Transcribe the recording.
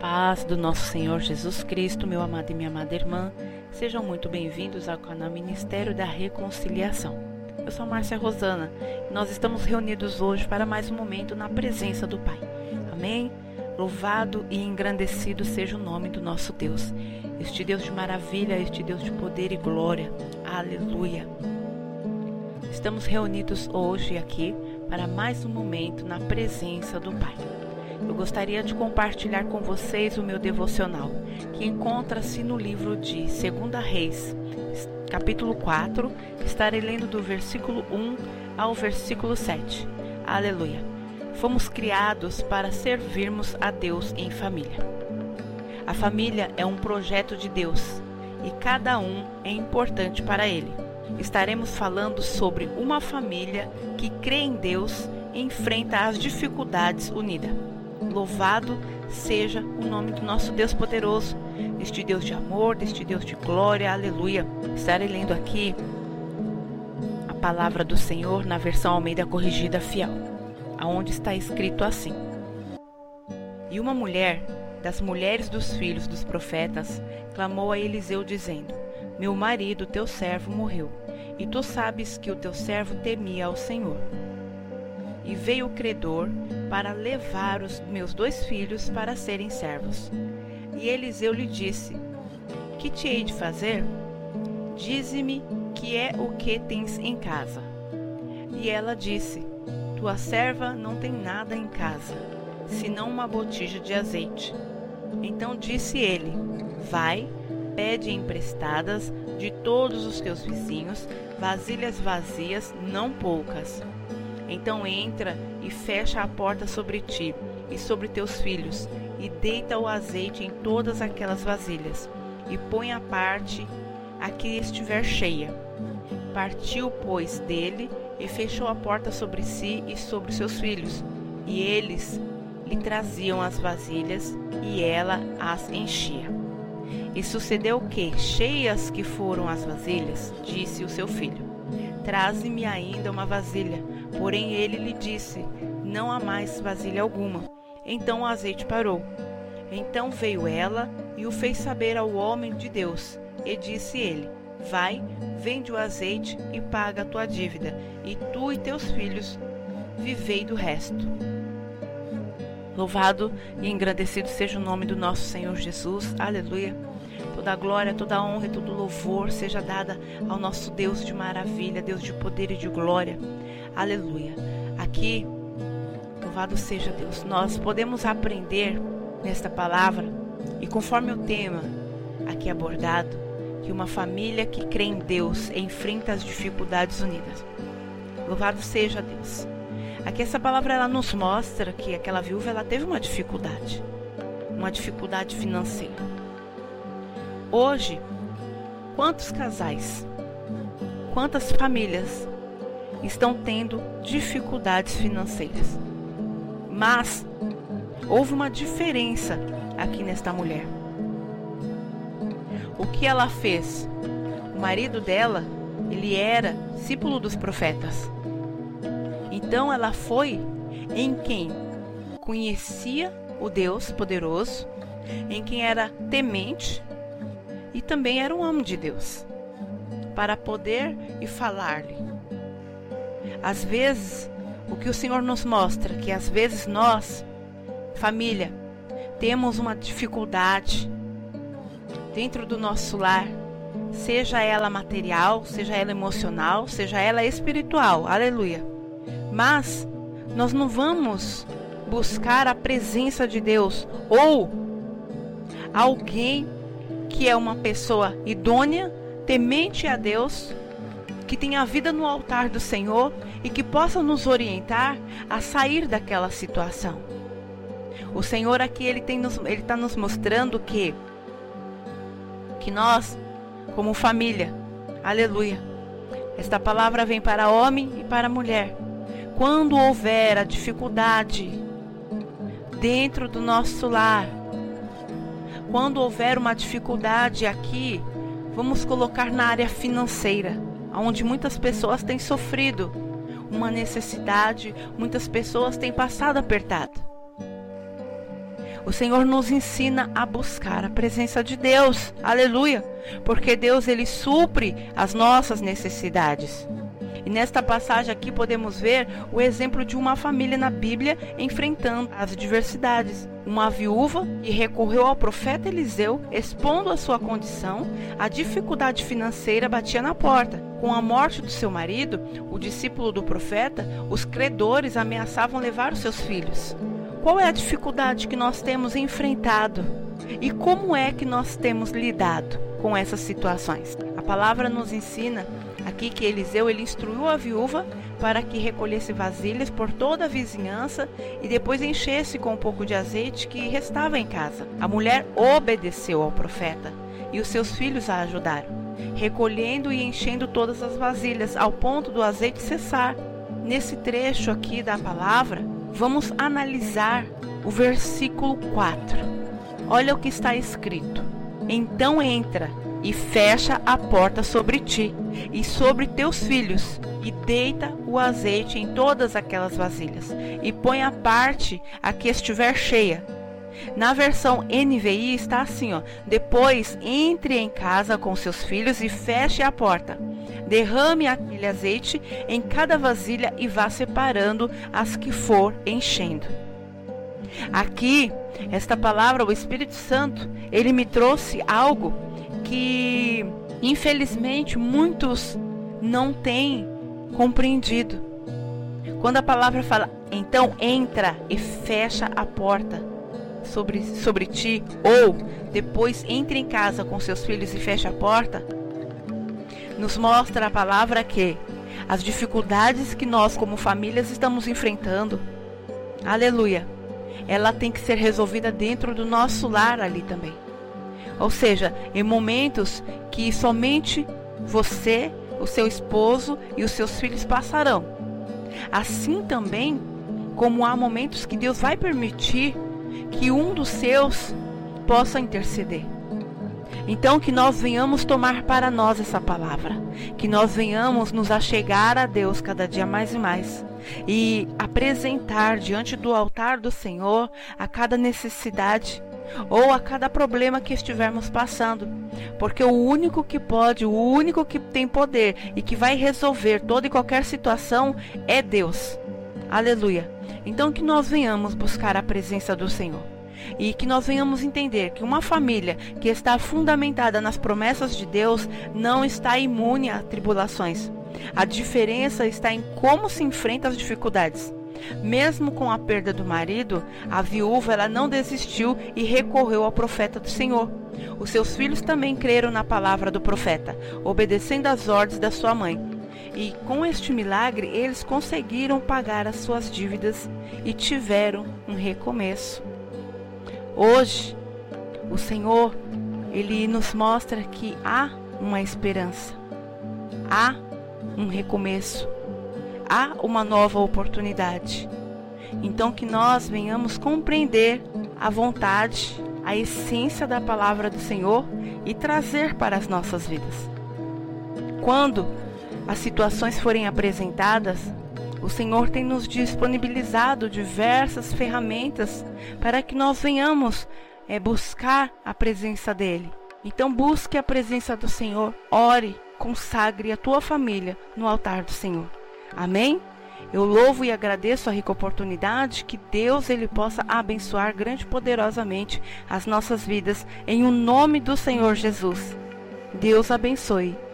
paz do nosso Senhor Jesus Cristo, meu amado e minha amada irmã, sejam muito bem-vindos ao canal Ministério da Reconciliação. Eu sou Márcia Rosana e nós estamos reunidos hoje para mais um momento na presença do Pai. Amém? Louvado e engrandecido seja o nome do nosso Deus, este Deus de maravilha, este Deus de poder e glória. Aleluia! Estamos reunidos hoje aqui para mais um momento na presença do Pai eu gostaria de compartilhar com vocês o meu devocional, que encontra-se no livro de 2 Reis, capítulo 4, estarei lendo do versículo 1 ao versículo 7. Aleluia. Fomos criados para servirmos a Deus em família. A família é um projeto de Deus e cada um é importante para Ele. Estaremos falando sobre uma família que crê em Deus e enfrenta as dificuldades unida. Louvado seja o nome do nosso Deus poderoso, este Deus de amor, deste Deus de glória, aleluia. Estarei lendo aqui a palavra do Senhor na versão Almeida Corrigida Fiel, aonde está escrito assim: E uma mulher das mulheres dos filhos dos profetas clamou a Eliseu dizendo: Meu marido, teu servo, morreu, e tu sabes que o teu servo temia ao Senhor. E veio o credor para levar os meus dois filhos para serem servos. E Eliseu lhe disse: Que te hei de fazer? Dize-me que é o que tens em casa. E ela disse: Tua serva não tem nada em casa, senão uma botija de azeite. Então disse ele: Vai, pede emprestadas de todos os teus vizinhos vasilhas vazias, não poucas então entra e fecha a porta sobre ti e sobre teus filhos, e deita o azeite em todas aquelas vasilhas, e põe a parte a que estiver cheia. Partiu, pois, dele e fechou a porta sobre si e sobre seus filhos, e eles lhe traziam as vasilhas, e ela as enchia. E sucedeu que, cheias que foram as vasilhas, disse o seu filho: Traze-me ainda uma vasilha Porém ele lhe disse: Não há mais vasilha alguma. Então o azeite parou. Então veio ela e o fez saber ao homem de Deus. E disse ele: Vai, vende o azeite e paga a tua dívida, e tu e teus filhos vivei do resto. Louvado e engrandecido seja o nome do nosso Senhor Jesus. Aleluia. Toda glória, toda honra e todo louvor seja dada ao nosso Deus de maravilha, Deus de poder e de glória. Aleluia. Aqui, louvado seja Deus, nós podemos aprender nesta palavra e conforme o tema aqui abordado, que uma família que crê em Deus enfrenta as dificuldades unidas. Louvado seja Deus. Aqui essa palavra ela nos mostra que aquela viúva ela teve uma dificuldade, uma dificuldade financeira. Hoje, quantos casais, quantas famílias estão tendo dificuldades financeiras. Mas houve uma diferença aqui nesta mulher. O que ela fez? O marido dela, ele era discípulo dos profetas. Então ela foi em quem conhecia o Deus poderoso, em quem era temente e também era um homem de Deus, para poder e falar-lhe às vezes, o que o Senhor nos mostra, que às vezes nós, família, temos uma dificuldade dentro do nosso lar, seja ela material, seja ela emocional, seja ela espiritual, aleluia. Mas nós não vamos buscar a presença de Deus ou alguém que é uma pessoa idônea, temente a Deus, que tenha a vida no altar do Senhor e que possa nos orientar a sair daquela situação. O Senhor aqui ele tem nos, ele está nos mostrando que que nós como família, aleluia. Esta palavra vem para homem e para mulher. Quando houver a dificuldade dentro do nosso lar, quando houver uma dificuldade aqui, vamos colocar na área financeira onde muitas pessoas têm sofrido uma necessidade, muitas pessoas têm passado apertado. O Senhor nos ensina a buscar a presença de Deus. Aleluia! Porque Deus ele supre as nossas necessidades. E nesta passagem aqui podemos ver o exemplo de uma família na Bíblia enfrentando as adversidades. Uma viúva que recorreu ao profeta Eliseu, expondo a sua condição, a dificuldade financeira batia na porta. Com a morte do seu marido, o discípulo do profeta, os credores ameaçavam levar os seus filhos. Qual é a dificuldade que nós temos enfrentado? E como é que nós temos lidado com essas situações? A palavra nos ensina aqui que Eliseu ele instruiu a viúva para que recolhesse vasilhas por toda a vizinhança e depois enchesse com um pouco de azeite que restava em casa. A mulher obedeceu ao profeta e os seus filhos a ajudaram, recolhendo e enchendo todas as vasilhas ao ponto do azeite cessar. Nesse trecho aqui da palavra, vamos analisar o versículo 4. Olha o que está escrito: Então entra e fecha a porta sobre ti e sobre teus filhos, e deita o azeite em todas aquelas vasilhas, e põe a parte a que estiver cheia. Na versão NVI está assim, ó: Depois entre em casa com seus filhos e feche a porta. Derrame aquele azeite em cada vasilha e vá separando as que for enchendo. Aqui, esta palavra, o Espírito Santo, ele me trouxe algo que infelizmente muitos não têm compreendido. Quando a palavra fala, então entra e fecha a porta sobre, sobre ti, ou depois entre em casa com seus filhos e fecha a porta, nos mostra a palavra que as dificuldades que nós como famílias estamos enfrentando, aleluia, ela tem que ser resolvida dentro do nosso lar ali também. Ou seja, em momentos que somente você, o seu esposo e os seus filhos passarão. Assim também, como há momentos que Deus vai permitir que um dos seus possa interceder. Então, que nós venhamos tomar para nós essa palavra, que nós venhamos nos achegar a Deus cada dia mais e mais e apresentar diante do altar do Senhor a cada necessidade ou a cada problema que estivermos passando, porque o único que pode, o único que tem poder e que vai resolver toda e qualquer situação é Deus. Aleluia. Então que nós venhamos buscar a presença do Senhor e que nós venhamos entender que uma família que está fundamentada nas promessas de Deus não está imune a tribulações. A diferença está em como se enfrenta as dificuldades. Mesmo com a perda do marido, a viúva ela não desistiu e recorreu ao profeta do Senhor. Os seus filhos também creram na palavra do profeta, obedecendo às ordens da sua mãe. E com este milagre, eles conseguiram pagar as suas dívidas e tiveram um recomeço. Hoje, o Senhor, ele nos mostra que há uma esperança. Há um recomeço há uma nova oportunidade. Então, que nós venhamos compreender a vontade, a essência da palavra do Senhor e trazer para as nossas vidas. Quando as situações forem apresentadas, o Senhor tem nos disponibilizado diversas ferramentas para que nós venhamos é, buscar a presença dEle. Então, busque a presença do Senhor, ore, consagre a tua família no altar do Senhor. Amém? Eu louvo e agradeço a rica oportunidade que Deus ele possa abençoar grande e poderosamente as nossas vidas em o nome do Senhor Jesus. Deus abençoe.